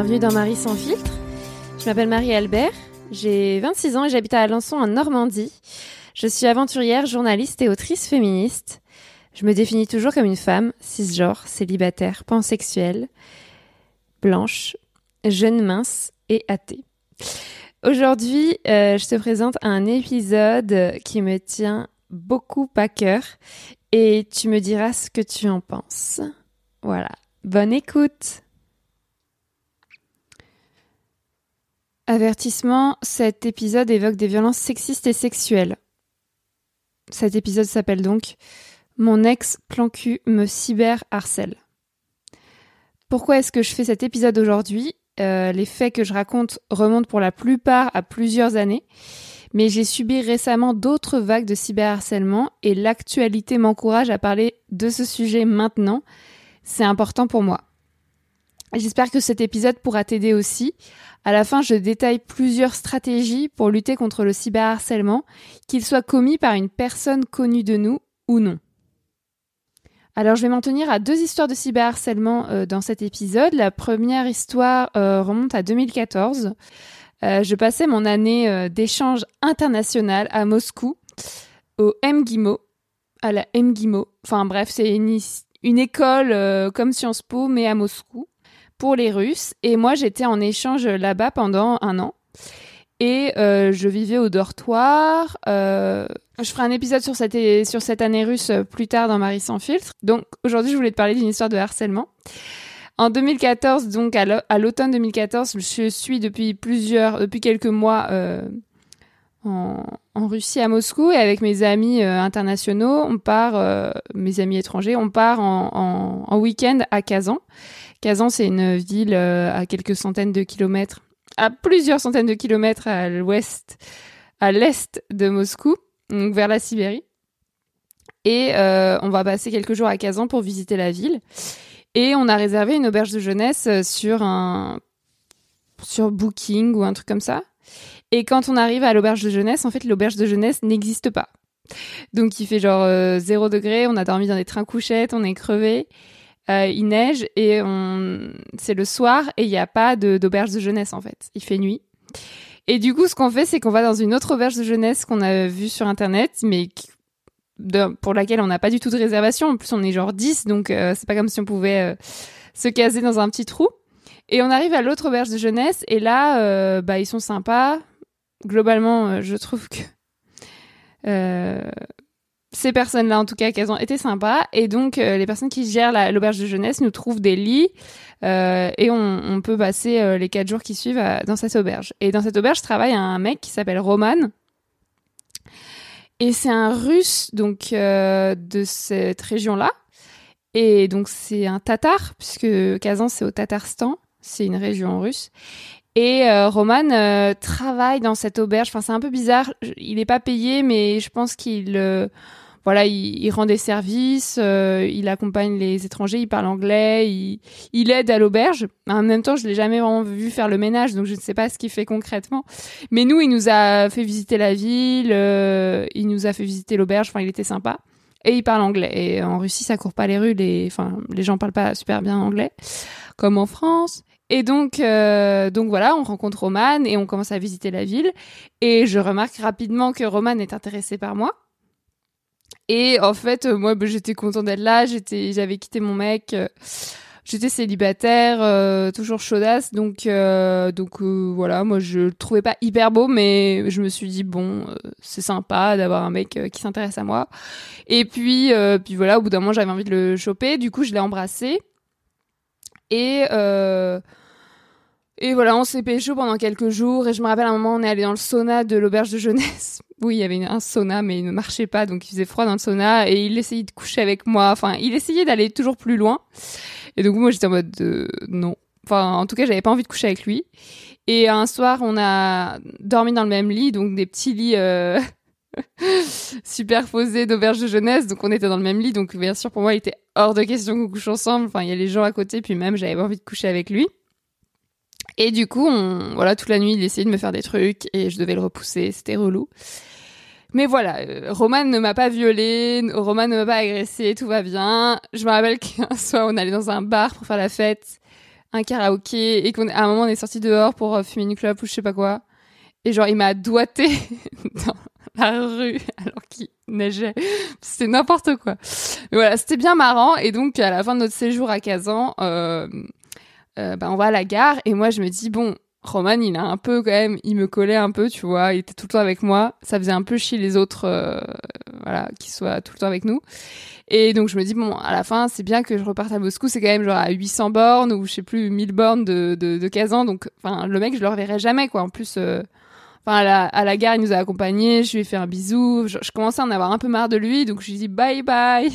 Bienvenue dans Marie sans filtre. Je m'appelle Marie Albert, j'ai 26 ans et j'habite à Alençon en Normandie. Je suis aventurière, journaliste et autrice féministe. Je me définis toujours comme une femme, cisgenre, célibataire, pansexuelle, blanche, jeune mince et athée. Aujourd'hui, euh, je te présente un épisode qui me tient beaucoup à cœur et tu me diras ce que tu en penses. Voilà, bonne écoute. Avertissement, cet épisode évoque des violences sexistes et sexuelles. Cet épisode s'appelle donc Mon ex plan cul me cyber harcèle. Pourquoi est-ce que je fais cet épisode aujourd'hui? Euh, Les faits que je raconte remontent pour la plupart à plusieurs années, mais j'ai subi récemment d'autres vagues de cyberharcèlement et l'actualité m'encourage à parler de ce sujet maintenant. C'est important pour moi. J'espère que cet épisode pourra t'aider aussi. À la fin, je détaille plusieurs stratégies pour lutter contre le cyberharcèlement, qu'il soit commis par une personne connue de nous ou non. Alors, je vais m'en tenir à deux histoires de cyberharcèlement euh, dans cet épisode. La première histoire euh, remonte à 2014. Euh, je passais mon année d'échange international à Moscou, au MGIMO, à la MGIMO. Enfin bref, c'est une, une école comme Sciences Po, mais à Moscou pour les Russes. Et moi, j'étais en échange là-bas pendant un an. Et euh, je vivais au dortoir. Euh, je ferai un épisode sur cette, sur cette année russe plus tard dans Marie sans filtre. Donc aujourd'hui, je voulais te parler d'une histoire de harcèlement. En 2014, donc à l'automne 2014, je suis depuis plusieurs, depuis quelques mois euh, en, en, Russie à Moscou et avec mes amis euh, internationaux, on part, euh, mes amis étrangers, on part en, en, en week-end à Kazan. Kazan, c'est une ville euh, à quelques centaines de kilomètres, à plusieurs centaines de kilomètres à l'ouest, à l'est de Moscou, donc vers la Sibérie. Et on va passer quelques jours à Kazan pour visiter la ville. Et on a réservé une auberge de jeunesse sur un sur Booking ou un truc comme ça. Et quand on arrive à l'auberge de jeunesse, en fait, l'auberge de jeunesse n'existe pas. Donc il fait genre 0 degré, on a dormi dans des trains couchettes, on est crevé. Euh, il neige et on... c'est le soir et il n'y a pas d'auberge de, jeunesse en fait. Il fait nuit. Et du coup, ce qu'on fait, c'est qu'on va dans une autre auberge de jeunesse qu'on a vue sur internet, mais pour laquelle on n'a pas du tout de réservation. En plus, on est genre 10, donc euh, c'est pas comme si on pouvait euh, se caser dans un petit trou. Et on arrive à l'autre auberge de jeunesse et là, bah ils sont sympas. Globalement, je trouve que ces personnes-là, en tout cas, qu'elles ont été sympas. Et donc, euh, les personnes qui gèrent l'auberge de jeunesse nous trouvent des lits euh, et on, peut passer euh, les quatre jours qui suivent dans cette auberge. Et dans cette auberge, travaille un mec qui s'appelle Roman. Et c'est un russe, donc, de cette région-là. Et donc, c'est un tatar, puisque Kazan, c'est au Tatarstan. C'est une région russe. Et Roman travaille dans cette auberge. Enfin, c'est un peu bizarre. Il n'est pas payé, mais je pense qu'il voilà, il, rend des services, euh, il accompagne les étrangers, il parle anglais, il, aide à l'auberge. En même temps, je l'ai jamais vraiment vu faire le ménage, donc je ne sais pas ce qu'il fait concrètement. Mais nous, il nous a fait visiter la ville, euh, il nous a fait visiter l'auberge. Enfin, il était sympa. Et il parle anglais. Et en Russie, ça court pas les rues. Les, enfin, les gens parlent pas super bien anglais, comme en France. Et donc, euh, donc voilà, on rencontre Roman et on commence à visiter la ville. Et je remarque rapidement que Roman est intéressé par moi. Et en fait, euh, moi, bah, j'étais contente d'être là. J'étais, j'avais quitté mon mec. Euh, j'étais célibataire, euh, toujours chaudasse, donc donc voilà, moi je le trouvais pas hyper beau, mais je me suis dit bon, c'est sympa d'avoir un mec qui s'intéresse à moi. Et puis puis voilà, au bout d'un moment j'avais envie de le choper, du coup je l'ai embrassé et et voilà, on s'est pécho pendant quelques jours et je me rappelle un moment on est allé dans le sauna de l'auberge de jeunesse oui, il y avait un sauna, mais il ne marchait pas, donc il faisait froid dans le sauna, et il essayait de coucher avec moi. Enfin, il essayait d'aller toujours plus loin. Et donc moi, j'étais en mode de, non. Enfin, en tout cas, j'avais pas envie de coucher avec lui. Et un soir, on a dormi dans le même lit, donc des petits lits euh, superposés d'auberge de jeunesse. Donc on était dans le même lit, donc bien sûr pour moi, il était hors de question qu'on couche ensemble. Enfin, il y a les gens à côté, puis même j'avais pas envie de coucher avec lui. Et du coup, on, voilà, toute la nuit, il essayait de me faire des trucs et je devais le repousser. C'était relou. Mais voilà, euh, Roman ne m'a pas violée, Roman ne m'a pas agressé, tout va bien. Je me rappelle qu'un soir, on allait dans un bar pour faire la fête un karaoké et qu'à un moment on est sorti dehors pour euh, fumer une clope ou je sais pas quoi. Et genre il m'a doigté dans la rue alors qu'il neigeait. C'était n'importe quoi. Mais voilà, c'était bien marrant. Et donc à la fin de notre séjour à Kazan, euh, euh, bah, on va à la gare et moi je me dis bon Roman, il a un peu quand même, il me collait un peu, tu vois, il était tout le temps avec moi. Ça faisait un peu chier les autres, euh, voilà, qui soient tout le temps avec nous. Et donc je me dis bon, à la fin, c'est bien que je reparte à Moscou. C'est quand même genre à 800 bornes ou je sais plus 1000 bornes de de, de Kazan. Donc, enfin, le mec, je le reverrai jamais, quoi. En plus, euh, enfin, à la, à la gare, il nous a accompagnés. Je lui ai fait un bisou. Je, je, commençais à en avoir un peu marre de lui, donc je lui dis bye bye.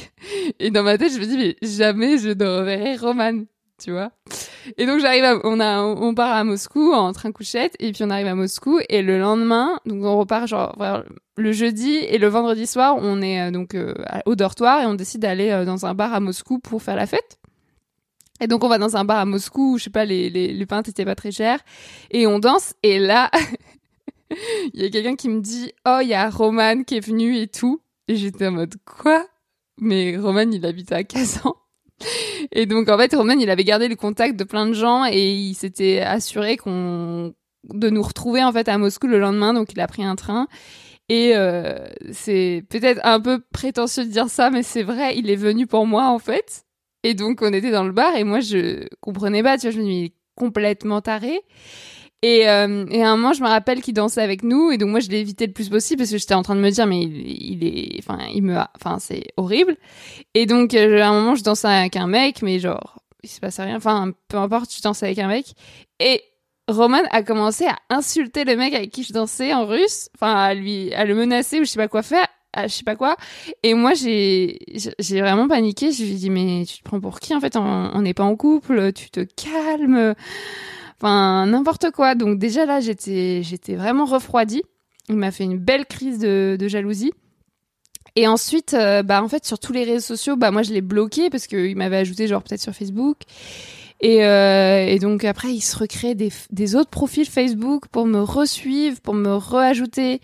Et dans ma tête, je me dis mais jamais je ne reverrai Roman tu vois. Et donc j'arrive, on a, on part à Moscou en train couchette, et puis on arrive à Moscou, et le lendemain, donc on repart genre le jeudi et le vendredi soir, on est euh, donc euh, au dortoir et on décide d'aller euh, dans un bar à Moscou pour faire la fête. Et donc on va dans un bar à Moscou, où, je sais pas, les les, les pintes étaient pas très chères, et on danse, et là, il y a quelqu'un qui me dit, oh il y a Roman qui est venu et tout, et j'étais en mode quoi? Mais Roman il habite à Kazan. Et donc, en fait, Roman, il avait gardé le contact de plein de gens et il s'était assuré qu'on de nous retrouver en fait à Moscou le lendemain. Donc, il a pris un train. Et euh, c'est peut-être un peu prétentieux de dire ça, mais c'est vrai, il est venu pour moi en fait. Et donc, on était dans le bar et moi, je comprenais pas. Tu vois, je me dis complètement taré. Et, euh, et à un moment, je me rappelle qu'il dansait avec nous, et donc moi, je l'ai évité le plus possible parce que j'étais en train de me dire, mais il, est, enfin, il me, enfin, c'est horrible. Et donc, euh, à un moment, je dansais avec un mec, mais genre, il se passait rien. Enfin, peu importe, je dansais avec un mec. Et Roman a commencé à insulter le mec avec qui je dansais en russe, enfin, à lui, à le menacer ou je sais pas quoi faire. Je sais pas quoi et moi j'ai j'ai vraiment paniqué je lui ai dit mais tu te prends pour qui en fait? On n'est pas en couple tu te calmes Enfin, n'importe quoi. Donc déjà là, j'étais, j'étais vraiment refroidie. Il m'a fait une belle crise de, jalousie. Et ensuite, euh, bah en fait, sur tous les réseaux sociaux, bah moi je l'ai bloqué parce qu'il m'avait ajouté genre peut-être sur Facebook. Et, euh, donc après, il se recrée des, des autres profils Facebook pour me resuivre, pour me reajouter.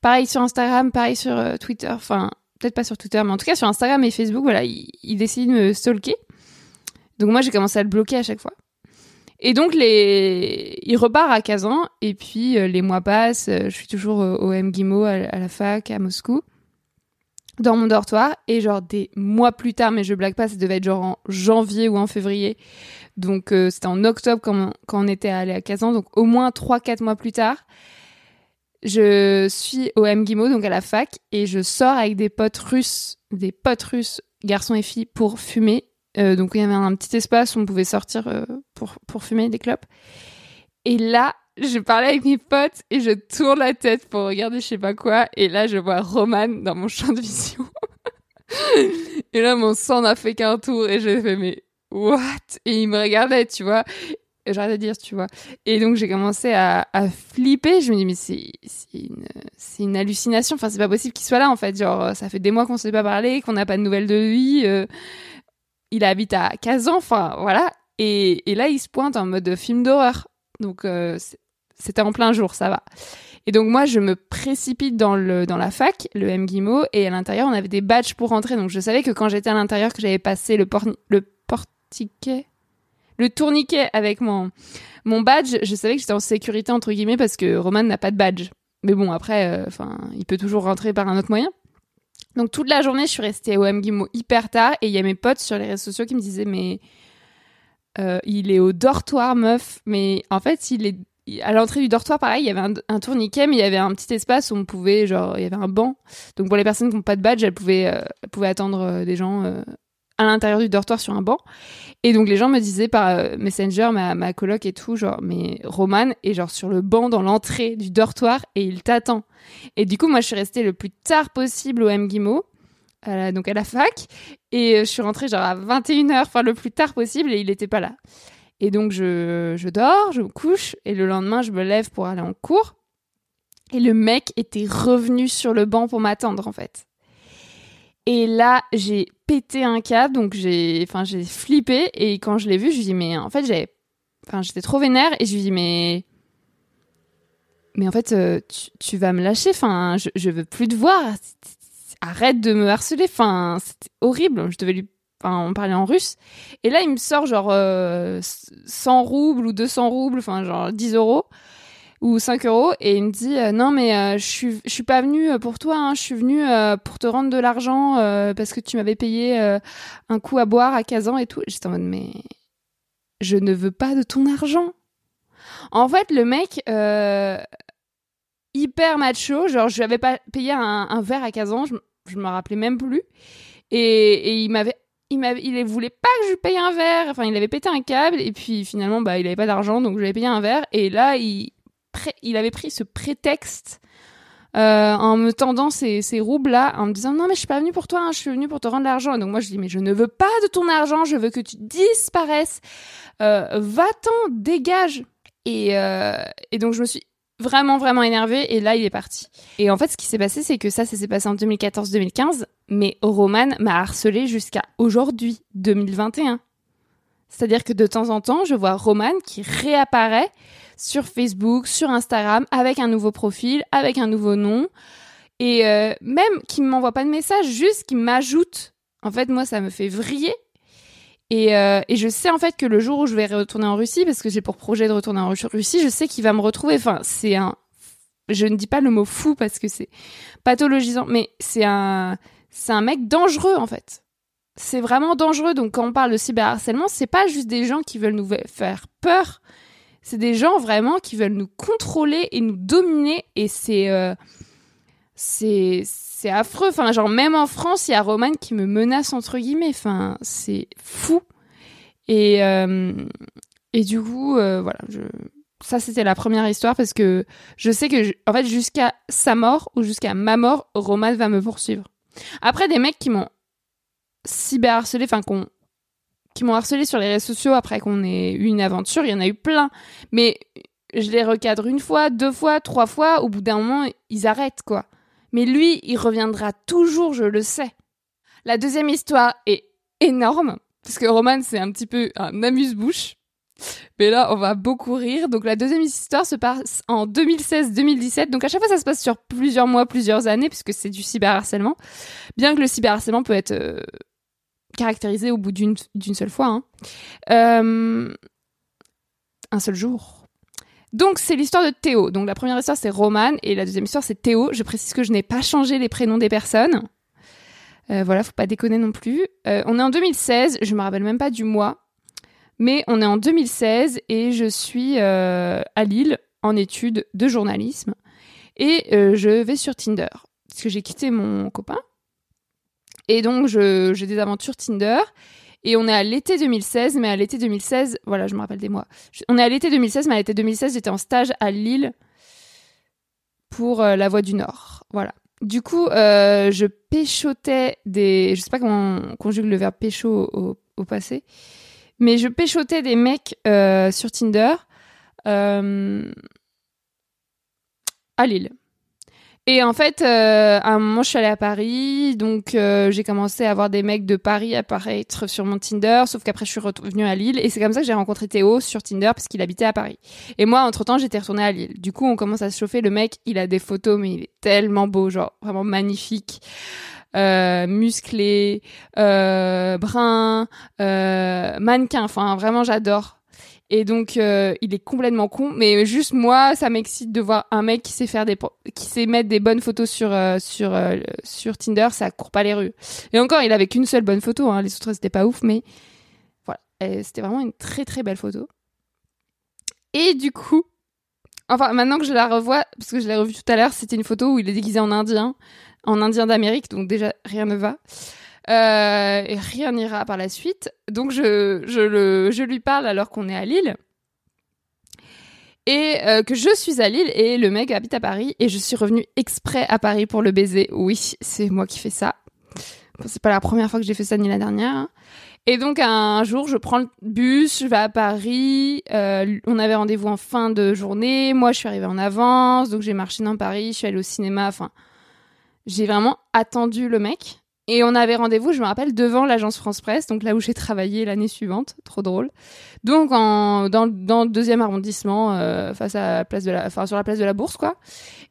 Pareil sur Instagram, pareil sur euh, Twitter. Enfin, peut-être pas sur Twitter, mais en tout cas sur Instagram et Facebook, voilà, il, il décide de me stalker. Donc moi, j'ai commencé à le bloquer à chaque fois. Et donc les, il repart à Kazan et puis euh, les mois passent. Euh, je suis toujours au MGIMO à, la fac à Moscou dans mon dortoir et genre des mois plus tard, mais je blague pas, ça devait être genre en janvier ou en février. Donc euh, c'était en octobre quand on, quand on était allé à Kazan, donc au moins 3-4 mois plus tard. Je suis au MGIMO, donc à la fac, et je sors avec des potes russes, des potes russes, garçons et filles, pour fumer euh, donc il y avait un petit espace où on pouvait sortir euh, pour, pour fumer des clopes. Et là, je parlais avec mes potes et je tourne la tête pour regarder je sais pas quoi. Et là, je vois Roman dans mon champ de vision. et là, mon sang n'a fait qu'un tour et j'ai fait mais what? Et il me regardait, tu vois. J'arrête de dire, tu vois. Et donc j'ai commencé à, à, flipper. Je me dis mais c'est une, une hallucination. Enfin c'est pas possible qu'il soit là en fait. Genre ça fait des mois qu'on s'est pas parlé, qu'on n'a pas de nouvelles de lui. Euh, il habite à Kazan, enfin voilà. Et, là, il se pointe en mode film d'horreur. Donc euh, c'était en plein jour, ça va. Et donc moi, je me précipite dans la fac, le MGIMO, et à l'intérieur, on avait des badges pour rentrer. Donc je savais que quand j'étais à l'intérieur, que j'avais passé le, le portiquet, le tourniquet avec mon mon badge, je savais que j'étais en sécurité entre guillemets parce que Roman n'a pas de badge. Mais bon, après, euh, il peut toujours rentrer par un autre moyen. Donc toute la journée, je suis restée au MGIMO hyper tard et il y a mes potes sur les réseaux sociaux qui me disaient mais euh, il est au dortoir meuf, mais en fait il est à l'entrée du dortoir pareil, il y avait un, tourniquet mais il y avait un petit espace où on pouvait genre il y avait un banc. Donc pour les personnes qui n'ont pas de badge, elles pouvaient euh, attendre euh, des gens à l'intérieur du dortoir sur un banc. Et donc les gens me disaient par euh, Messenger, ma, ma coloc et tout, genre, mais Roman est genre sur le banc dans l'entrée du dortoir et il t'attend. Et du coup, moi, je suis restée le plus tard possible au MGIMO, donc à la fac, et je suis rentrée genre à 21h, enfin le plus tard possible, et il était pas là. Et donc je, je dors, je me couche, et le lendemain, je me lève pour aller en cours. Et le mec était revenu sur le banc pour m'attendre, en fait. Et là, j'ai pété un câble, donc j'ai, enfin, j'ai flippé. Et quand je l'ai vu, je lui dis, mais en fait, j'avais, enfin, j'étais trop vénère. Et je lui dis, mais, mais en fait, euh, tu, vas me lâcher. Enfin, je, je veux plus te voir. Arrête de me harceler. Enfin, c'était horrible. Je devais lui enfin, on parlait en russe. Et là, il me sort genre 100 roubles ou 200 roubles, enfin genre 10 euros ou 5 euros et il me dit euh, non mais euh, je suis je suis pas venu euh, pour toi hein, je suis venu pour te rendre de l'argent parce que tu m'avais payé un coup à boire à 15 ans et tout j'étais en mode mais je ne veux pas de ton argent en fait le mec hyper macho genre je lui avais pas payé un, verre à 15 ans je, je me rappelais même plus et, et il m'avait il, il voulait pas que je lui paye un verre. Enfin, il avait pété un câble et puis finalement, bah, il avait pas d'argent, donc je lui ai payé un verre. Et là, il, il avait pris ce prétexte euh, en me tendant ces, ces roubles là, en me disant non mais je suis pas venu pour toi, hein, je suis venu pour te rendre l'argent. Et donc moi je dis mais je ne veux pas de ton argent, je veux que tu disparaisses, euh, va-t'en, dégage. Et, euh, et donc je me suis vraiment vraiment énervée et là il est parti. Et en fait ce qui s'est passé c'est que ça ça s'est passé en 2014-2015, mais Roman m'a harcelé jusqu'à aujourd'hui 2021. C'est-à-dire que de temps en temps je vois Roman qui réapparaît sur Facebook, sur Instagram, avec un nouveau profil, avec un nouveau nom. Et euh, même qui ne m'envoie pas de message, juste qui m'ajoute. En fait, moi, ça me fait vriller. Et, euh, et, je sais en fait que le jour où je vais retourner en Russie, parce que j'ai pour projet de retourner en Russie, je sais qu'il va me retrouver. Enfin, c'est un. Je ne dis pas le mot fou parce que c'est pathologisant, mais c'est un. C'est un mec dangereux en fait. C'est vraiment dangereux. Donc quand on parle de cyberharcèlement, c'est pas juste des gens qui veulent nous faire peur c'est des gens vraiment qui veulent nous contrôler et nous dominer et c'est euh, c'est c'est affreux. Enfin, genre même en France, il y a Roman qui me menace entre guillemets. Enfin, c'est fou. Et euh, et du coup, euh, voilà, ça c'était la première histoire parce que je sais que en fait jusqu'à sa mort ou jusqu'à ma mort, Roman va me poursuivre. Après, des mecs qui m'ont cyberharcelé, enfin qu'on qui m'ont harcelé sur les réseaux sociaux après qu'on ait eu une aventure, il y en a eu plein. Mais je les recadre une fois, deux fois, trois fois, au bout d'un moment, ils arrêtent, quoi. Mais lui, il reviendra toujours, je le sais. La deuxième histoire est énorme, parce que Roman, c'est un petit peu un amuse-bouche. Mais là, on va beaucoup rire. Donc la deuxième histoire se passe en 2016-2017. Donc à chaque fois, ça se passe sur plusieurs mois, plusieurs années, puisque c'est du cyberharcèlement. Bien que le cyberharcèlement peut être euh, caractérisé au bout d'une seule fois. Hein. Euh, un seul jour. Donc c'est l'histoire de Théo. Donc la première histoire c'est Roman et la deuxième histoire c'est Théo. Je précise que je n'ai pas changé les prénoms des personnes. Euh, voilà, faut pas déconner non plus. Euh, on est en 2016, je me rappelle même pas du mois, mais on est en 2016 et je suis à Lille en études de journalisme et je vais sur Tinder parce que j'ai quitté mon copain et donc, j'ai des aventures Tinder. Et on est à l'été 2016, mais à l'été 2016, voilà, je me rappelle des mois. On est à l'été 2016, mais à l'été 2016, j'étais en stage à Lille pour euh, la Voie du Nord. Voilà. Du coup, euh, je péchotais des. Je sais pas comment on conjugue le verbe pécho au, au passé, mais je péchotais des mecs euh, sur Tinder à Lille. Et en fait, euh, à un moment, je suis allée à Paris, donc euh, j'ai commencé à avoir des mecs de Paris apparaître sur mon Tinder, sauf qu'après, je suis revenue à Lille, et c'est comme ça que j'ai rencontré Théo sur Tinder, parce qu'il habitait à Paris. Et moi, entre-temps, j'étais retournée à Lille. Du coup, on commence à se chauffer. Le mec, il a des photos, mais il est tellement beau, genre vraiment magnifique. Euh, musclé, brun, mannequin, enfin vraiment j'adore. Et donc, euh, il est complètement con. Mais juste moi, ça m'excite de voir un mec qui sait faire des, qui sait mettre des bonnes photos sur euh, sur euh, sur Tinder. Ça court pas les rues. Et encore, il avait qu'une seule bonne photo. Hein. Les autres, c'était pas ouf, mais voilà, c'était vraiment une très très belle photo. Et du coup, enfin maintenant que je la revois, parce que je l'ai revue tout à l'heure, c'était une photo où il est déguisé en indien, en indien d'Amérique. Donc déjà, rien ne va. Euh, et rien n'ira par la suite. Donc je, je, le, je lui parle alors qu'on est à Lille. Et euh, que je suis à Lille et le mec habite à Paris et je suis revenue exprès à Paris pour le baiser. Oui, c'est moi qui fais ça. c'est pas la première fois que j'ai fait ça ni la dernière. Et donc un jour, je prends le bus, je vais à Paris. Euh, on avait rendez-vous en fin de journée. Moi, je suis arrivée en avance, donc j'ai marché dans Paris. Je suis allée au cinéma. Enfin, j'ai vraiment attendu le mec. Et on avait rendez-vous, je me rappelle, devant l'agence France Presse, donc là où j'ai travaillé l'année suivante, trop drôle. Donc en, dans, dans le deuxième arrondissement, euh, face à la place de la, enfin sur la place de la Bourse, quoi.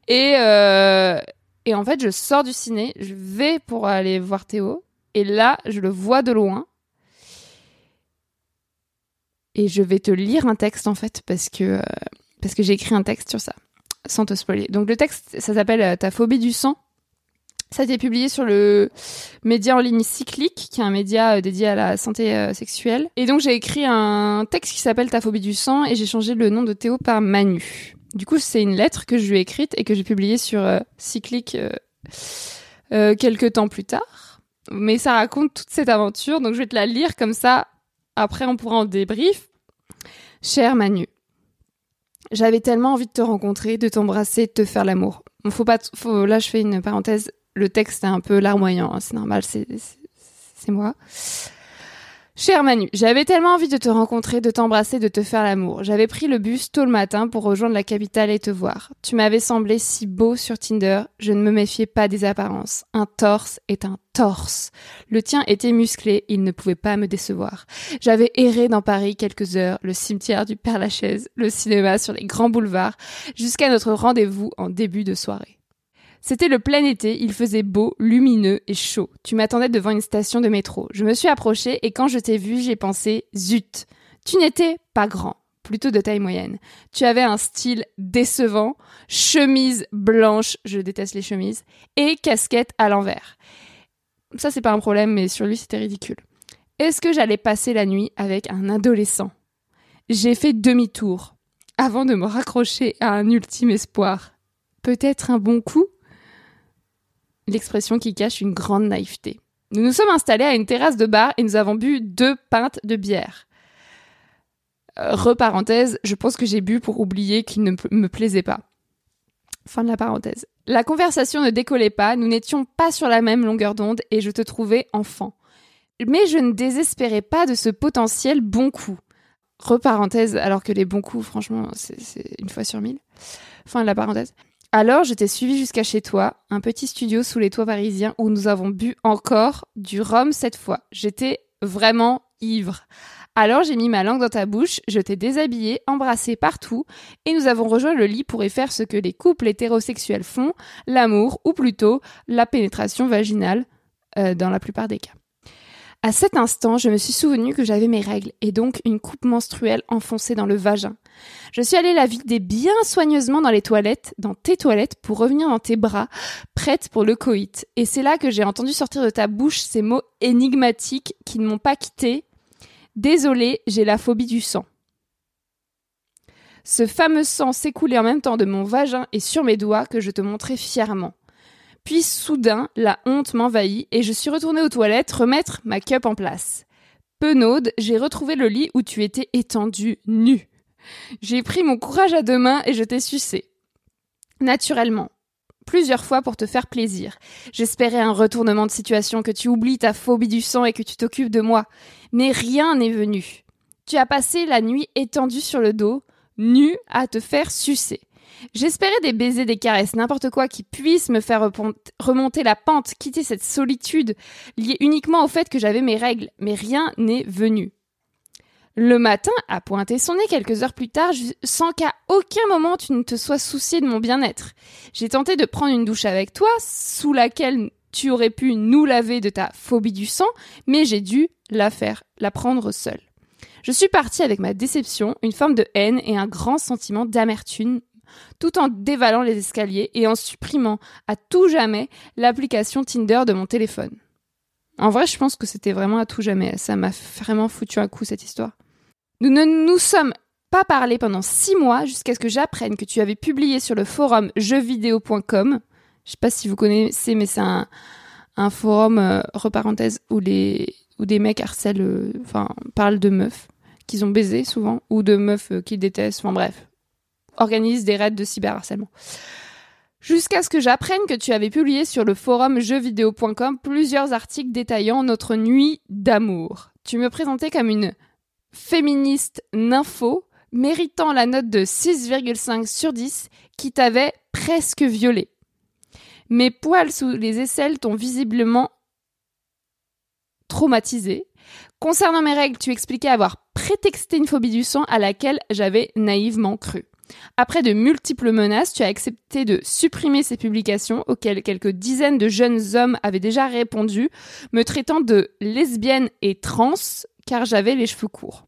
Et euh, et en fait, je sors du ciné, je vais pour aller voir Théo, et là, je le vois de loin, Et je vais te lire un texte en fait parce que euh, parce que j'ai écrit un texte sur ça, sans te spoiler. Donc le texte, ça s'appelle Ta phobie du sang. Ça a été publié sur le média en ligne Cyclique, qui est un média euh, dédié à la santé sexuelle. Et donc j'ai écrit un texte qui s'appelle Ta phobie du sang et j'ai changé le nom de Théo par Manu. Du coup, c'est une lettre que je lui ai écrite et que j'ai publiée sur Cyclique quelques temps plus tard. Mais ça raconte toute cette aventure, donc je vais te la lire comme ça après, on pourra en débrief. Cher Manu, j'avais tellement envie de te rencontrer, de t'embrasser, de te faire l'amour. Faut pas, faut, là, je fais une parenthèse. Le texte est un peu larmoyant, hein, c'est normal, c'est moi. Cher Manu, j'avais tellement envie de te rencontrer, de t'embrasser, de te faire l'amour. J'avais pris le bus tôt le matin pour rejoindre la capitale et te voir. Tu m'avais semblé si beau sur Tinder, je ne me méfiais pas des apparences. Un torse est un torse. Le tien était musclé, il ne pouvait pas me décevoir. J'avais erré dans Paris quelques heures, le cimetière du Père-Lachaise, le cinéma sur les grands boulevards, jusqu'à notre rendez-vous en début de soirée. C'était le plein été, il faisait beau, lumineux et chaud. Tu m'attendais devant une station de métro. Je me suis approchée et quand je t'ai vu, j'ai pensé zut. Tu n'étais pas grand, plutôt de taille moyenne. Tu avais un style décevant, chemise blanche, je déteste les chemises, et casquette à l'envers. Ça c'est pas un problème, mais sur lui c'était ridicule. Est-ce que j'allais passer la nuit avec un adolescent? J'ai fait demi-tour avant de me raccrocher à un ultime espoir. Peut-être un bon coup? L'expression qui cache une grande naïveté. Nous nous sommes installés à une terrasse de bar et nous avons bu deux pintes de bière. Euh, reparenthèse, je pense que j'ai bu pour oublier qu'il ne me plaisait pas. Fin de la parenthèse. La conversation ne décollait pas, nous n'étions pas sur la même longueur d'onde et je te trouvais enfant. Mais je ne désespérais pas de ce potentiel bon coup. Reparenthèse, alors que les bons coups, franchement, c'est une fois sur mille. Fin de la parenthèse. Alors, je t'ai suivi jusqu'à chez toi, un petit studio sous les toits parisiens où nous avons bu encore du rhum cette fois. J'étais vraiment ivre. Alors j'ai mis ma langue dans ta bouche, je t'ai déshabillé, embrassé partout, et nous avons rejoint le lit pour y faire ce que les couples hétérosexuels font, l'amour, ou plutôt la pénétration vaginale, euh, dans la plupart des cas. À cet instant, je me suis souvenu que j'avais mes règles et donc une coupe menstruelle enfoncée dans le vagin. Je suis allée la vider bien soigneusement dans les toilettes, dans tes toilettes, pour revenir dans tes bras, prête pour le coït. Et c'est là que j'ai entendu sortir de ta bouche ces mots énigmatiques qui ne m'ont pas quitté. Désolée, j'ai la phobie du sang. Ce fameux sang s'écoulait en même temps de mon vagin et sur mes doigts que je te montrais fièrement. Puis soudain, la honte m'envahit et je suis retournée aux toilettes remettre ma cup en place. Penaude, j'ai retrouvé le lit où tu étais étendu, nu. J'ai pris mon courage à deux mains et je t'ai sucé. Naturellement. Plusieurs fois pour te faire plaisir. J'espérais un retournement de situation, que tu oublies ta phobie du sang et que tu t'occupes de moi. Mais rien n'est venu. Tu as passé la nuit étendue sur le dos, nu à te faire sucer. J'espérais des baisers, des caresses, n'importe quoi qui puisse me faire remonter la pente, quitter cette solitude liée uniquement au fait que j'avais mes règles, mais rien n'est venu. Le matin a pointé son nez quelques heures plus tard sans qu'à aucun moment tu ne te sois soucié de mon bien-être. J'ai tenté de prendre une douche avec toi, sous laquelle tu aurais pu nous laver de ta phobie du sang, mais j'ai dû la faire, la prendre seule. Je suis partie avec ma déception, une forme de haine et un grand sentiment d'amertume tout en dévalant les escaliers et en supprimant à tout jamais l'application Tinder de mon téléphone. En vrai, je pense que c'était vraiment à tout jamais. Ça m'a vraiment foutu un coup, cette histoire. Nous ne nous sommes pas parlé pendant six mois jusqu'à ce que j'apprenne que tu avais publié sur le forum jeuxvideo.com. Je sais pas si vous connaissez, mais c'est un, forum, euh, reparenthèse, où, les, des mecs harcèlent, euh, enfin, parlent de meufs qu'ils ont baisé souvent, ou de meufs euh, qu'ils détestent, enfin bref, organise des raids de cyberharcèlement. Jusqu'à ce que j'apprenne que tu avais publié sur le forum jeuxvideo.com plusieurs articles détaillant notre nuit d'amour. Tu me présentais comme une féministe nympho, méritant la note de 6,5 sur 10, qui t'avait presque violée. Mes poils sous les aisselles t'ont visiblement traumatisé. Concernant mes règles, tu expliquais avoir prétexté une phobie du sang à laquelle j'avais naïvement cru. Après de multiples menaces, tu as accepté de supprimer ces publications auxquelles quelques dizaines de jeunes hommes avaient déjà répondu, me traitant de lesbienne et trans car j'avais les cheveux courts.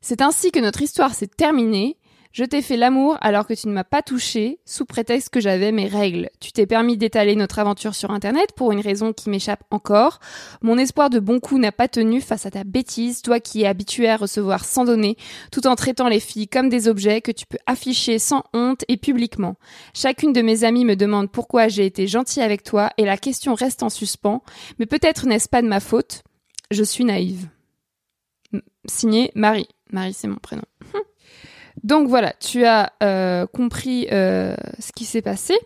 C'est ainsi que notre histoire s'est terminée. Je t'ai fait l'amour alors que tu ne m'as pas touché, sous prétexte que j'avais mes règles. Tu t'es permis d'étaler notre aventure sur Internet pour une raison qui m'échappe encore. Mon espoir de bon coup n'a pas tenu face à ta bêtise, toi qui es habitué à recevoir sans donner, tout en traitant les filles comme des objets que tu peux afficher sans honte et publiquement. Chacune de mes amies me demande pourquoi j'ai été gentille avec toi et la question reste en suspens, mais peut-être n'est-ce pas de ma faute? Je suis naïve. Signé Marie. Marie, c'est mon prénom. Donc voilà, tu as euh, compris euh, ce qui s'est passé.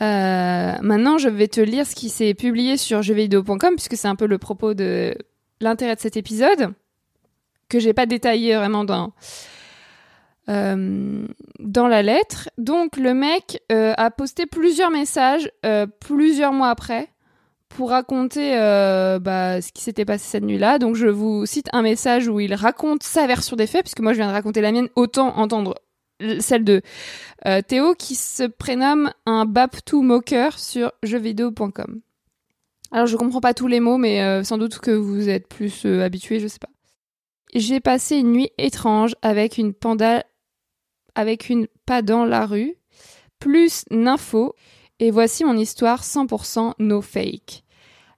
Euh, maintenant, je vais te lire ce qui s'est publié sur jeuxvideo.com puisque c'est un peu le propos de l'intérêt de cet épisode que j'ai pas détaillé vraiment dans dans la lettre. Donc le mec a posté plusieurs messages plusieurs mois après pour raconter euh, bah, ce qui s'était passé cette nuit-là. Donc je vous cite un message où il raconte sa version des faits, puisque moi je viens de raconter la mienne, autant entendre celle de euh, Théo qui se prénomme un Baptou Moqueur sur jeuxvideo.com. Alors je comprends pas tous les mots, mais euh, sans doute que vous êtes plus habitués, je sais pas. J'ai passé une nuit étrange avec une panda, avec une pas dans la rue, plus nympho, et voici mon histoire 100% no fake.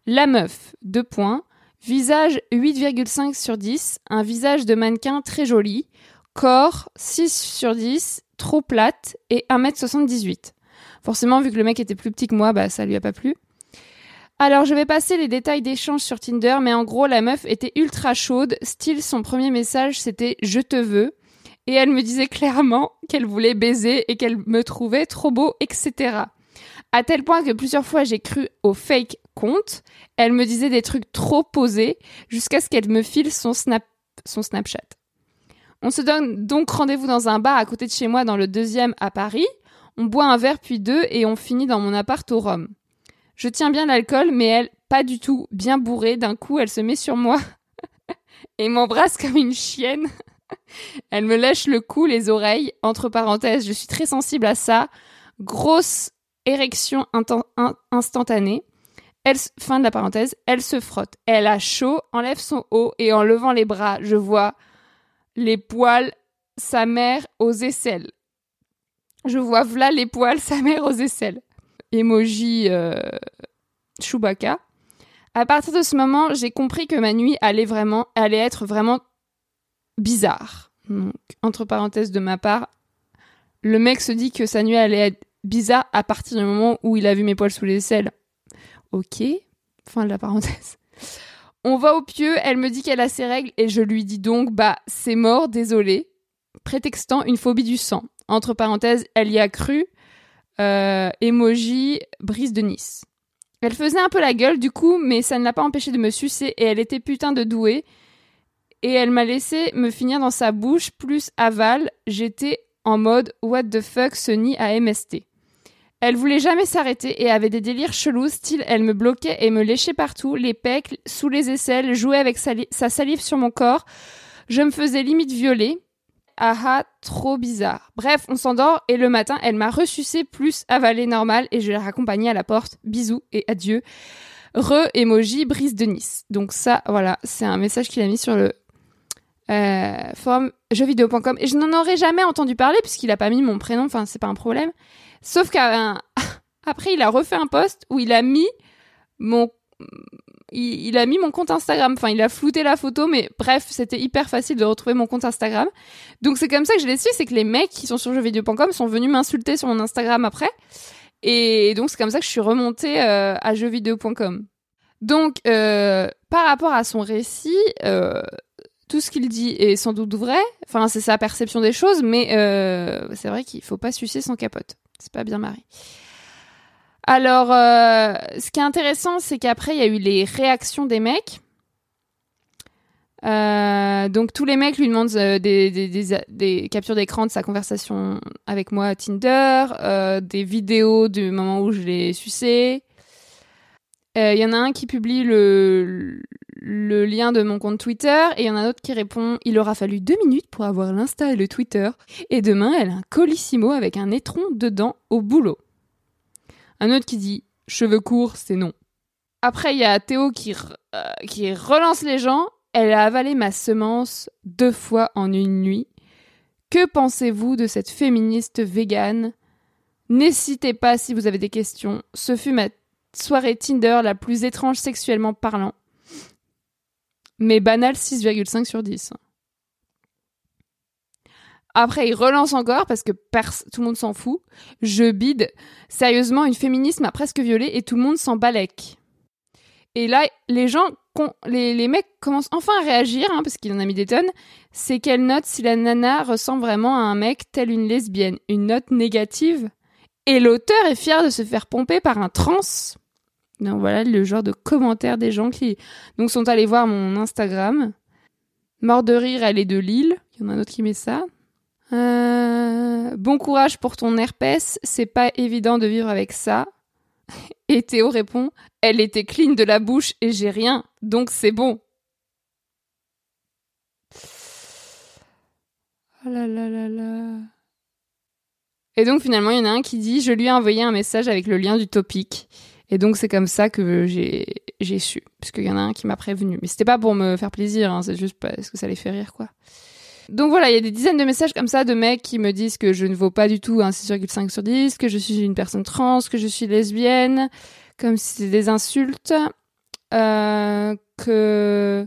La meuf, deux points. Visage 8,5 sur 10, un visage de mannequin très joli. Corps 6 sur 10, trop plate et 1m78. Forcément, vu que le mec était plus petit que moi, bah ça lui a pas plu. Alors, je vais passer les détails d'échange sur Tinder, mais en gros, la meuf était ultra chaude. Style, son premier message, c'était Je te veux. Et elle me disait clairement qu'elle voulait baiser et qu'elle me trouvait trop beau, etc. À tel point que plusieurs fois j'ai cru au fake compte. Elle me disait des trucs trop posés jusqu'à ce qu'elle me file son, snap, son Snapchat. On se donne donc rendez-vous dans un bar à côté de chez moi dans le deuxième à Paris. On boit un verre puis deux et on finit dans mon appart au Rhum. Je tiens bien l'alcool, mais elle, pas du tout, bien bourrée. D'un coup, elle se met sur moi et m'embrasse comme une chienne. elle me lèche le cou, les oreilles. Entre parenthèses, je suis très sensible à ça. Grosse érection instantanée. Elle, fin de la parenthèse, elle se frotte. Elle a chaud, enlève son haut et en levant les bras, je vois les poils, sa mère aux aisselles. Je vois v'là les poils, sa mère aux aisselles. Emoji euh, Chewbacca. À partir de ce moment, j'ai compris que ma nuit allait vraiment, allait être vraiment bizarre. Donc, entre parenthèses de ma part, le mec se dit que sa nuit allait bizarre à partir du moment où il a vu mes poils sous les aisselles. Ok, fin de la parenthèse. On va au pieu, elle me dit qu'elle a ses règles et je lui dis donc bah c'est mort, désolé, prétextant une phobie du sang. Entre parenthèses, elle y a cru. Euh, emoji brise de Nice. Elle faisait un peu la gueule du coup, mais ça ne l'a pas empêché de me sucer et elle était putain de douée. Et elle m'a laissé me finir dans sa bouche plus aval. J'étais en mode what the fuck ce nid à MST. Elle voulait jamais s'arrêter et avait des délires chelous, style elle me bloquait et me léchait partout, les pecs, sous les aisselles, jouait avec sa, salive sur mon corps. Je me faisais limite violer. Ah ah, trop bizarre. Bref, on s'endort et le matin, elle m'a ressucé plus avalé normal et je l'ai raccompagnée à la porte. Bisous et adieu. Re emoji brise de Nice. Donc ça, voilà, c'est un message qu'il a mis sur le euh, forum jeuxvideo.com et je n'en aurais jamais entendu parler puisqu'il a pas mis mon prénom. Enfin, c'est pas un problème. Sauf qu'après, il a refait un post où il a mis mon il, a mis mon compte Instagram. Enfin, il a flouté la photo, mais bref, c'était hyper facile de retrouver mon compte Instagram. Donc c'est comme ça que je l'ai su, c'est que les mecs qui sont sur jeuxvideo.com sont venus m'insulter sur mon Instagram après. Et donc c'est comme ça que je suis remontée euh, à jeuxvideo.com. Donc euh, par rapport à son récit, euh, tout ce qu'il dit est sans doute vrai. Enfin, c'est sa perception des choses, mais c'est vrai qu'il faut pas sucer son capote. C'est pas bien Marie. Alors, euh, ce qui est intéressant, c'est qu'après, il y a eu les réactions des mecs. Euh, donc tous les mecs lui demandent euh, des, captures d'écran de sa conversation avec moi à Tinder, des vidéos du moment où je l'ai sucé. Il y en a un qui publie le, le lien de mon compte Twitter et il y en a un autre qui répond Il aura fallu deux minutes pour avoir l'Insta et le Twitter. Et demain, elle a un colissimo avec un étron dedans au boulot. Un autre qui dit Cheveux courts, c'est non. Après, il y a Théo qui, euh, qui relance les gens. elle a avalé ma semence deux fois en une nuit. Que pensez-vous de cette féministe végane? N'hésitez pas si vous avez des questions. Ce fut ma soirée Tinder la plus étrange sexuellement parlant. Mais banal 6,5 sur 10. Après, il relance encore parce que tout le monde s'en fout. Je bide. Sérieusement, une féministe m'a presque violée et tout le monde s'en balèque. Et là, les gens, les, mecs commencent enfin à réagir, hein, parce qu'il en a mis des tonnes. C'est quelle note si la nana ressemble vraiment à un mec tel une lesbienne? Une note négative? Et l'auteur est fier de se faire pomper par un trans? Voilà le genre de commentaires des gens qui donc sont allés voir mon Instagram. Mort de rire, elle est de Lille. Il y en a un autre qui met ça. Euh, bon courage pour ton herpès, c'est pas évident de vivre avec ça. Et Théo répond Elle était clean de la bouche et j'ai rien, donc c'est bon. Oh. Et donc finalement, il y en a un qui dit Je lui ai envoyé un message avec le lien du topic. Et donc c'est comme ça que j'ai j'ai su, parce y en a un qui m'a prévenu. Mais c'était pas pour me faire plaisir, hein, c'est juste parce que ça les fait rire, quoi. Donc voilà, il y a des dizaines de messages comme ça de mecs qui me disent que je ne vaux pas du tout un 6,5 sur 10, que je suis une personne trans, que je suis lesbienne, comme si c'était des insultes, euh, que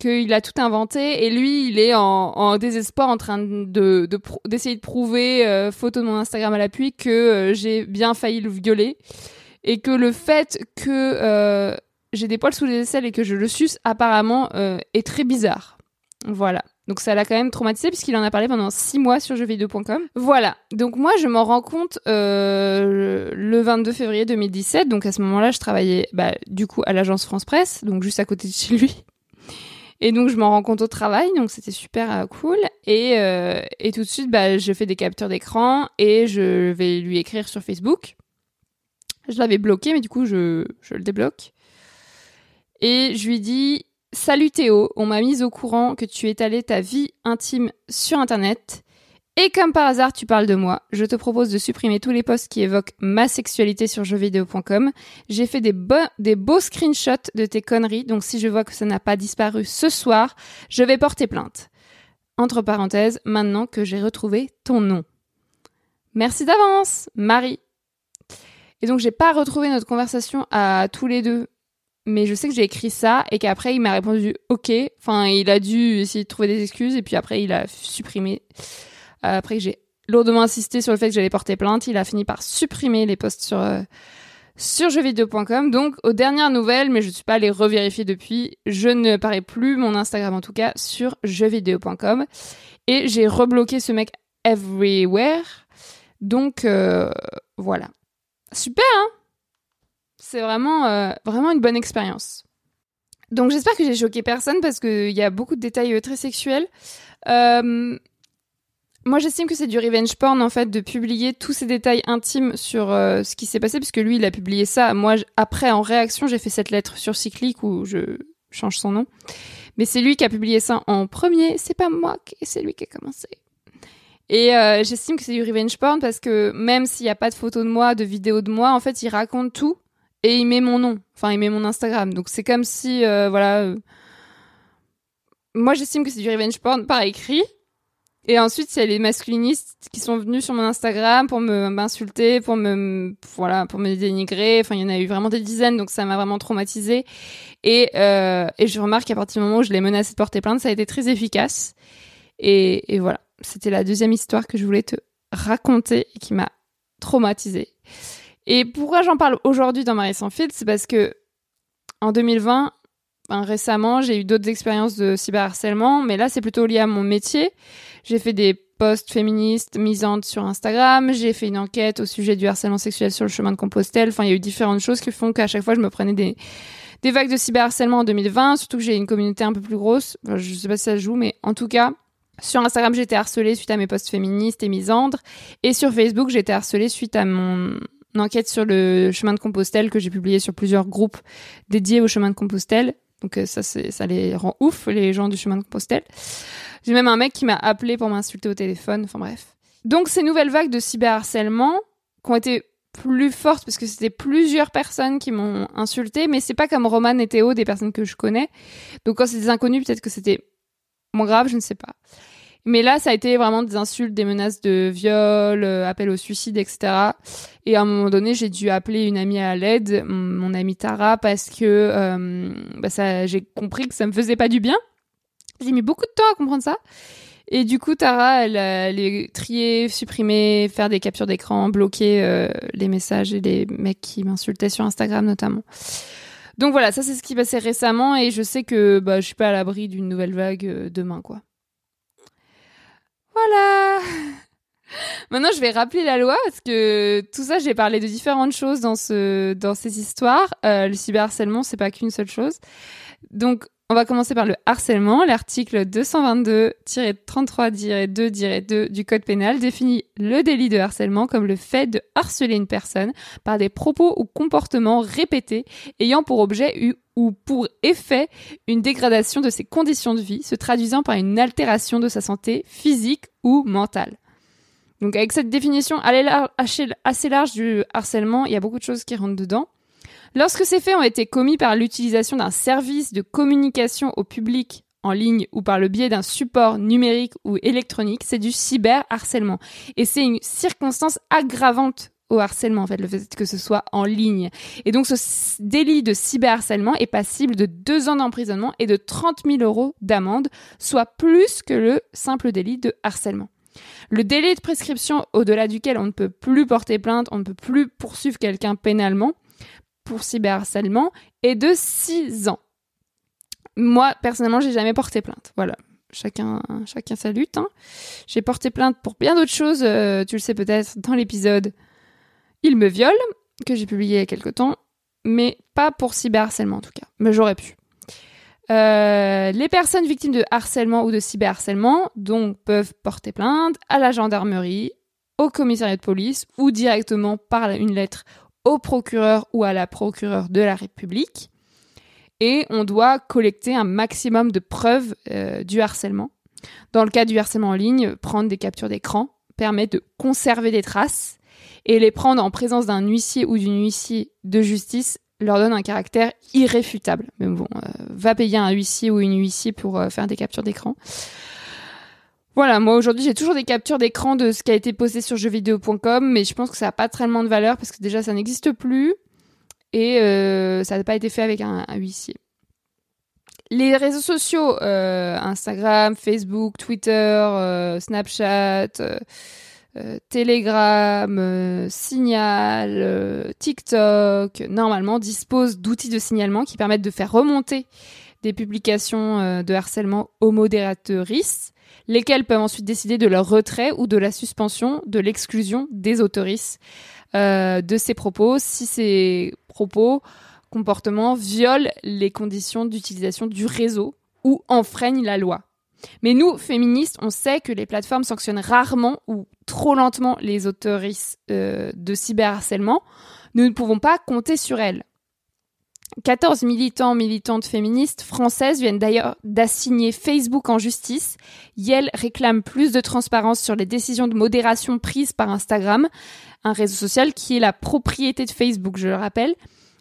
qu'il a tout inventé et lui il est en, désespoir en train de d'essayer de, prouver euh, photo de mon Instagram à l'appui que euh, j'ai bien failli le violer et que le fait que euh, j'ai des poils sous les aisselles et que je le suce apparemment est très bizarre. Voilà. Donc ça l'a quand même traumatisé puisqu'il en a parlé pendant six mois sur jeuxvideo.com. Voilà. Donc moi je m'en rends compte euh, le 22 février 2017. Donc à ce moment-là je travaillais bah, du coup à l'agence France Presse, donc juste à côté de chez lui. Et donc je m'en rends compte au travail, donc c'était super euh, cool. Et, euh, et tout de suite bah, je fais des captures d'écran et je vais lui écrire sur Facebook. Je l'avais bloqué mais du coup je, le débloque. Et je lui dis Salut Théo, on m'a mise au courant que tu étalais ta vie intime sur Internet. Et comme par hasard, tu parles de moi. Je te propose de supprimer tous les posts qui évoquent ma sexualité sur jeuxvideo.com. J'ai fait des, des beaux screenshots de tes conneries, donc si je vois que ça n'a pas disparu ce soir, je vais porter plainte. Entre parenthèses, maintenant que j'ai retrouvé ton nom. Merci d'avance, Marie. Et donc j'ai pas retrouvé notre conversation à tous les deux mais je sais que j'ai écrit ça et qu'après il m'a répondu ok. Enfin, il a dû essayer de trouver des excuses et puis après il a supprimé. Euh, après j'ai lourdement insisté sur le fait que j'allais porter plainte, il a fini par supprimer les posts sur euh, sur jeuxvideo.com. Donc aux dernières nouvelles, mais je ne suis pas allée revérifier depuis, je ne parais plus mon Instagram en tout cas sur jeuxvideo.com et j'ai rebloqué ce mec everywhere. Donc euh, voilà. Super hein c'est vraiment, euh, vraiment une bonne expérience. Donc j'espère que j'ai choqué personne parce qu'il y a beaucoup de détails euh, très sexuels. Euh, moi j'estime que c'est du revenge porn en fait de publier tous ces détails intimes sur ce qui s'est passé puisque lui il a publié ça. Moi après en réaction j'ai fait cette lettre sur Cyclic où je change son nom. Mais c'est lui qui a publié ça en premier, c'est pas moi, c'est lui qui a commencé. Et j'estime que c'est du revenge porn parce que même s'il n'y a pas de photos de moi, de vidéos de moi, en fait, il raconte tout et il met mon nom, enfin il met mon Instagram. Donc c'est comme si, euh, voilà, euh, moi j'estime que c'est du revenge porn par écrit. Et ensuite il y a les masculinistes qui sont venus sur mon Instagram pour me m'insulter, pour me voilà, pour me dénigrer. Enfin il y en a eu vraiment des dizaines, donc ça m'a vraiment traumatisé. Et euh, et je remarque qu'à partir du moment où je l'ai menacé de porter plainte, ça a été très efficace. Et, et voilà, c'était la deuxième histoire que je voulais te raconter et qui m'a traumatisée. Et pourquoi j'en parle aujourd'hui dans Marie sans filtre, c'est parce que en 2020, récemment, j'ai eu d'autres expériences de cyberharcèlement, mais là, c'est plutôt lié à mon métier. J'ai fait des posts féministes misantes sur Instagram, j'ai fait une enquête au sujet du harcèlement sexuel sur le chemin de Compostelle. Enfin, il y a eu différentes choses qui font qu'à chaque fois, je me prenais des, vagues de cyberharcèlement en 2020, surtout que j'ai une communauté un peu plus grosse. je sais pas si ça joue, mais en tout cas, sur Instagram, j'étais harcelée suite à mes posts féministes et misandres. Et sur Facebook, j'étais harcelée suite à mon enquête sur le chemin de Compostelle que j'ai publié sur plusieurs groupes dédiés au chemin de Compostelle. Donc euh, ça, ça les rend ouf, les gens du chemin de Compostelle. J'ai même un mec qui m'a appelé pour m'insulter au téléphone. Enfin bref. Donc ces nouvelles vagues de cyberharcèlement qui ont été plus forte parce que c'était plusieurs personnes qui m'ont insulté, mais c'est pas comme Roman et Théo, des personnes que je connais. Donc quand c'est des inconnus, peut-être que c'était moins grave, je ne sais pas. Mais là, ça a été vraiment des insultes, des menaces de viol, euh, appel au suicide, etc. Et à un moment donné, j'ai dû appeler une amie à l'aide, mon amie Tara, parce que euh, bah ça, j'ai compris que ça me faisait pas du bien. J'ai mis beaucoup de temps à comprendre ça. Et du coup, Tara, elle, elle est supprimer, faire des captures d'écran, bloquer euh, les messages et les mecs qui m'insultaient sur Instagram notamment. Donc voilà, ça c'est ce qui passait récemment et je sais que bah, je suis pas à l'abri d'une nouvelle vague demain, quoi. Voilà. Maintenant, je vais rappeler la loi parce que tout ça, j'ai parlé de différentes choses dans ce dans ces histoires. Euh, le cyberharcèlement, c'est pas qu'une seule chose. Donc, on va commencer par le harcèlement. L'article 222-33-2-2 du Code pénal définit le délit de harcèlement comme le fait de harceler une personne par des propos ou comportements répétés ayant pour objet ou pour effet une dégradation de ses conditions de vie, se traduisant par une altération de sa santé physique ou mentale. Donc avec cette définition assez large du harcèlement, il y a beaucoup de choses qui rentrent dedans. Lorsque ces faits ont été commis par l'utilisation d'un service de communication au public en ligne ou par le biais d'un support numérique ou électronique, c'est du cyberharcèlement. Et c'est une circonstance aggravante au harcèlement, en fait, le fait que ce soit en ligne. Et donc, ce délit de cyberharcèlement est passible de deux ans d'emprisonnement et de 30 000 euros d'amende, soit plus que le simple délit de harcèlement. Le délai de prescription au-delà duquel on ne peut plus porter plainte, on ne peut plus poursuivre quelqu'un pénalement, pour cyberharcèlement est de 6 ans. Moi, personnellement, j'ai jamais porté plainte. Voilà. Chacun, chacun sa lutte. Hein. J'ai porté plainte pour bien d'autres choses. Euh, tu le sais peut-être dans l'épisode Il me viole, que j'ai publié il y a quelque temps. Mais pas pour cyberharcèlement en tout cas. Mais j'aurais pu. Euh, les personnes victimes de harcèlement ou de cyberharcèlement donc peuvent porter plainte à la gendarmerie, au commissariat de police ou directement par une lettre au procureur ou à la procureure de la République. Et on doit collecter un maximum de preuves euh, du harcèlement. Dans le cas du harcèlement en ligne, prendre des captures d'écran permet de conserver des traces et les prendre en présence d'un huissier ou d'une huissier de justice leur donne un caractère irréfutable. Mais bon, euh, va payer un huissier ou une huissier pour euh, faire des captures d'écran. Voilà, moi aujourd'hui j'ai toujours des captures d'écran de ce qui a été posté sur jeuxvideo.com, mais je pense que ça n'a pas tellement de valeur parce que déjà ça n'existe plus et euh, ça n'a pas été fait avec un, huissier. Les réseaux sociaux, euh, Instagram, Facebook, Twitter, euh, Snapchat, Telegram, Signal, TikTok, normalement disposent d'outils de signalement qui permettent de faire remonter des publications de harcèlement aux modératrices lesquels peuvent ensuite décider de leur retrait ou de la suspension, de l'exclusion des autoristes euh, de ces propos si ces propos, comportements violent les conditions d'utilisation du réseau ou enfreignent la loi. Mais nous, féministes, on sait que les plateformes sanctionnent rarement ou trop lentement les autoristes euh, de cyberharcèlement. Nous ne pouvons pas compter sur elles. 14 militants, militantes féministes françaises viennent d'ailleurs d'assigner Facebook en justice. Yel réclame plus de transparence sur les décisions de modération prises par Instagram, un réseau social qui est la propriété de Facebook, je le rappelle.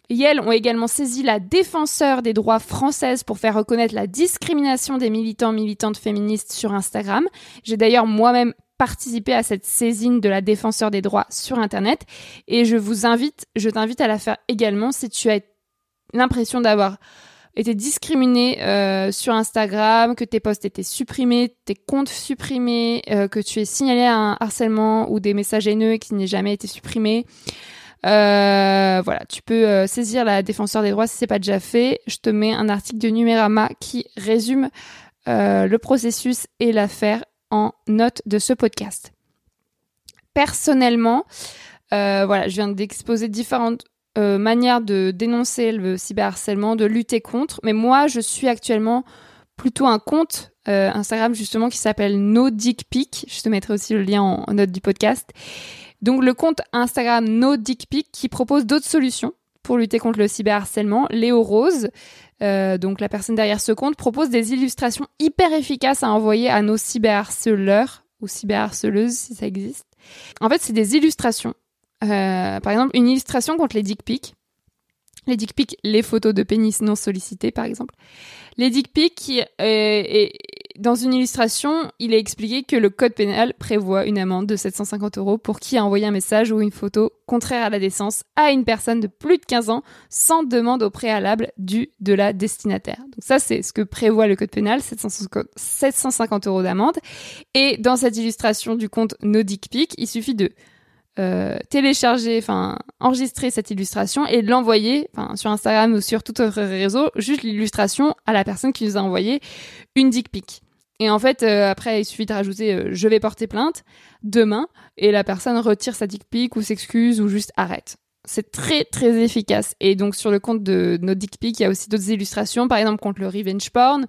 Yel ont également saisi la défenseur des droits française pour faire reconnaître la discrimination des militants militantes féministes sur Instagram. J'ai d'ailleurs moi-même participé à cette saisine de la défenseur des droits sur Internet et je vous invite, je t'invite à la faire également si tu as l'impression d'avoir été discriminé euh, sur Instagram, que tes posts étaient supprimés, tes comptes supprimés, euh, que tu es signalé un harcèlement ou des messages haineux qui n'aient jamais été supprimés. Euh, voilà, tu peux saisir la défenseur des droits si c'est pas déjà fait. Je te mets un article de Numérama qui résume le processus et l'affaire en note de ce podcast. Personnellement, voilà, je viens d'exposer différentes euh, manière de dénoncer le cyberharcèlement, de lutter contre. Mais moi, je suis actuellement plutôt un compte euh, Instagram justement qui s'appelle No Dick Pic. Je te mettrai aussi le lien en, note du podcast. Donc le compte Instagram No Dick Pic qui propose d'autres solutions pour lutter contre le cyberharcèlement. Léo Rose, euh, donc la personne derrière ce compte, propose des illustrations hyper efficaces à envoyer à nos cyberharceleurs ou cyberharceleuses si ça existe. En fait, c'est des illustrations par exemple, une illustration contre les dick pics. Les dick pics, les photos de pénis non sollicités, par exemple. Les dick pics, euh, dans une illustration, il est expliqué que le code pénal prévoit une amende de 750 euros pour qui a envoyé un message ou une photo contraire à la décence à une personne de plus de 15 ans sans demande au préalable du de la destinataire. Donc ça, c'est ce que prévoit le code pénal, 750 euros d'amende. Et dans cette illustration du compte No Dick Pic, il suffit de euh, télécharger, enfin enregistrer cette illustration et l'envoyer, enfin sur Instagram ou sur tout autre réseau, juste l'illustration à la personne qui nous a envoyé une dick pic. Et en fait, euh, après, il suffit de rajouter euh, je vais porter plainte demain et la personne retire sa dick pic ou s'excuse ou juste arrête. C'est très très efficace. Et donc sur le compte de nos dick il y a aussi d'autres illustrations, par exemple contre le revenge porn,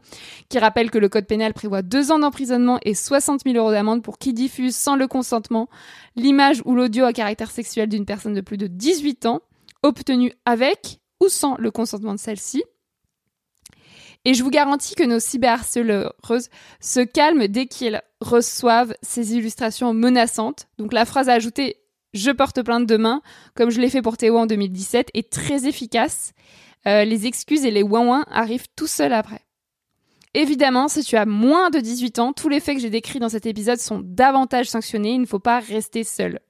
qui rappelle que le code pénal prévoit deux ans d'emprisonnement et 60 000 euros d'amende pour qui diffuse sans le consentement l'image ou l'audio à caractère sexuel d'une personne de plus de 18 ans, obtenue avec ou sans le consentement de celle-ci. Et je vous garantis que nos cyberharceleuses se calment dès qu'ils reçoivent ces illustrations menaçantes. Donc la phrase à ajouter je porte plainte demain, comme je l'ai fait pour Théo en 2017, est très efficace. Euh, les excuses et les ouin arrivent tout seuls après. Évidemment, si tu as moins de 18 ans, tous les faits que j'ai décrits dans cet épisode sont davantage sanctionnés, il ne faut pas rester seul.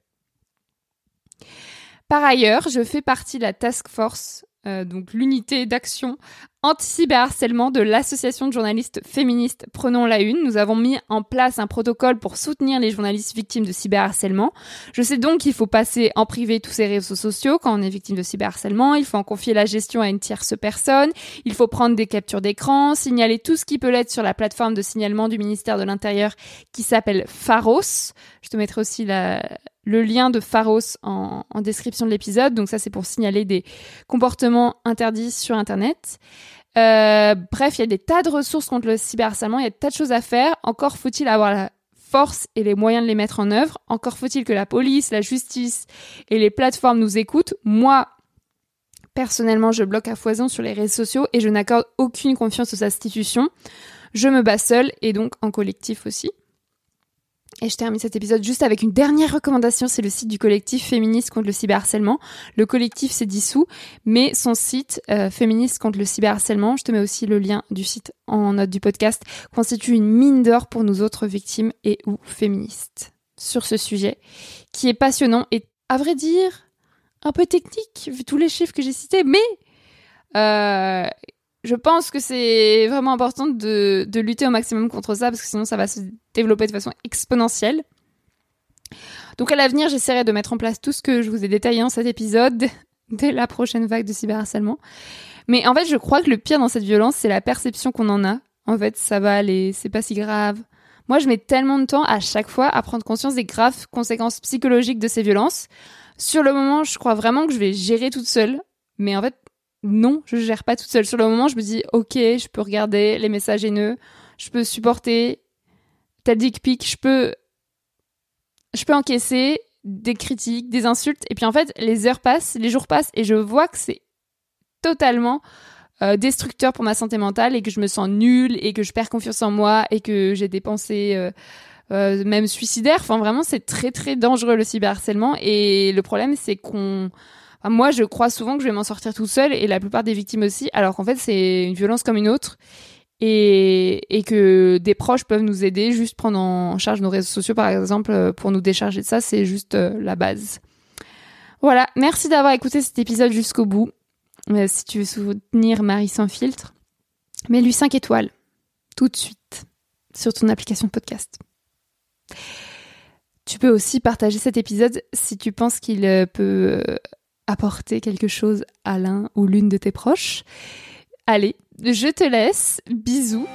Par ailleurs, je fais partie de la task force euh, donc l'unité d'action anti-cyberharcèlement de l'association de journalistes féministes Prenons la Une. Nous avons mis en place un protocole pour soutenir les journalistes victimes de cyberharcèlement. Je sais donc qu'il faut passer en privé tous ces réseaux sociaux quand on est victime de cyberharcèlement. Il faut en confier la gestion à une tierce personne. Il faut prendre des captures d'écran, signaler tout ce qui peut l'être sur la plateforme de signalement du ministère de l'Intérieur qui s'appelle Pharos. Je te mettrai aussi la, le lien de Pharos en, description de l'épisode. Donc ça, c'est pour signaler des comportements interdits sur Internet. Euh, bref, il y a des tas de ressources contre le cyberharcèlement, il y a des tas de choses à faire. Encore faut-il avoir la force et les moyens de les mettre en œuvre. Encore faut-il que la police, la justice et les plateformes nous écoutent. Moi, personnellement, je bloque à foison sur les réseaux sociaux et je n'accorde aucune confiance aux institutions. Je me bats seule et donc en collectif aussi. Et je termine cet épisode juste avec une dernière recommandation, c'est le site du collectif féministe contre le cyberharcèlement. Le collectif s'est dissous, mais son site euh, féministe contre le cyberharcèlement, je te mets aussi le lien du site en note du podcast, constitue une mine d'or pour nous autres victimes et ou féministes sur ce sujet, qui est passionnant et à vrai dire un peu technique vu tous les chiffres que j'ai cités, mais euh, je pense que c'est vraiment important de, de, lutter au maximum contre ça parce que sinon ça va se développer de façon exponentielle. Donc à l'avenir, j'essaierai de mettre en place tout ce que je vous ai détaillé dans cet épisode dès la prochaine vague de cyberharcèlement. Mais en fait, je crois que le pire dans cette violence, c'est la perception qu'on en a. En fait, ça va aller, c'est pas si grave. Moi, je mets tellement de temps à chaque fois à prendre conscience des graves conséquences psychologiques de ces violences. Sur le moment, je crois vraiment que je vais gérer toute seule. Mais en fait, non, je gère pas toute seule. Sur le moment, je me dis, ok, je peux regarder les messages haineux, je peux supporter ta dick pic, je peux, je peux encaisser des critiques, des insultes. Et puis en fait, les heures passent, les jours passent, et je vois que c'est totalement euh, destructeur pour ma santé mentale et que je me sens nulle et que je perds confiance en moi et que j'ai des pensées euh, euh, même suicidaires. Enfin, vraiment, c'est très très dangereux le cyberharcèlement. Et le problème, c'est qu'on moi, je crois souvent que je vais m'en sortir toute seule et la plupart des victimes aussi, alors qu'en fait, c'est une violence comme une autre et, et, que des proches peuvent nous aider, juste prendre en charge nos réseaux sociaux, par exemple, pour nous décharger de ça, c'est juste euh, la base. Voilà, merci d'avoir écouté cet épisode jusqu'au bout. Euh, si tu veux soutenir Marie sans filtre, mets-lui 5 étoiles tout de suite sur ton application podcast. Tu peux aussi partager cet épisode si tu penses qu'il euh, peut apporter quelque chose à l'un ou l'une de tes proches. Allez, je te laisse. Bisous.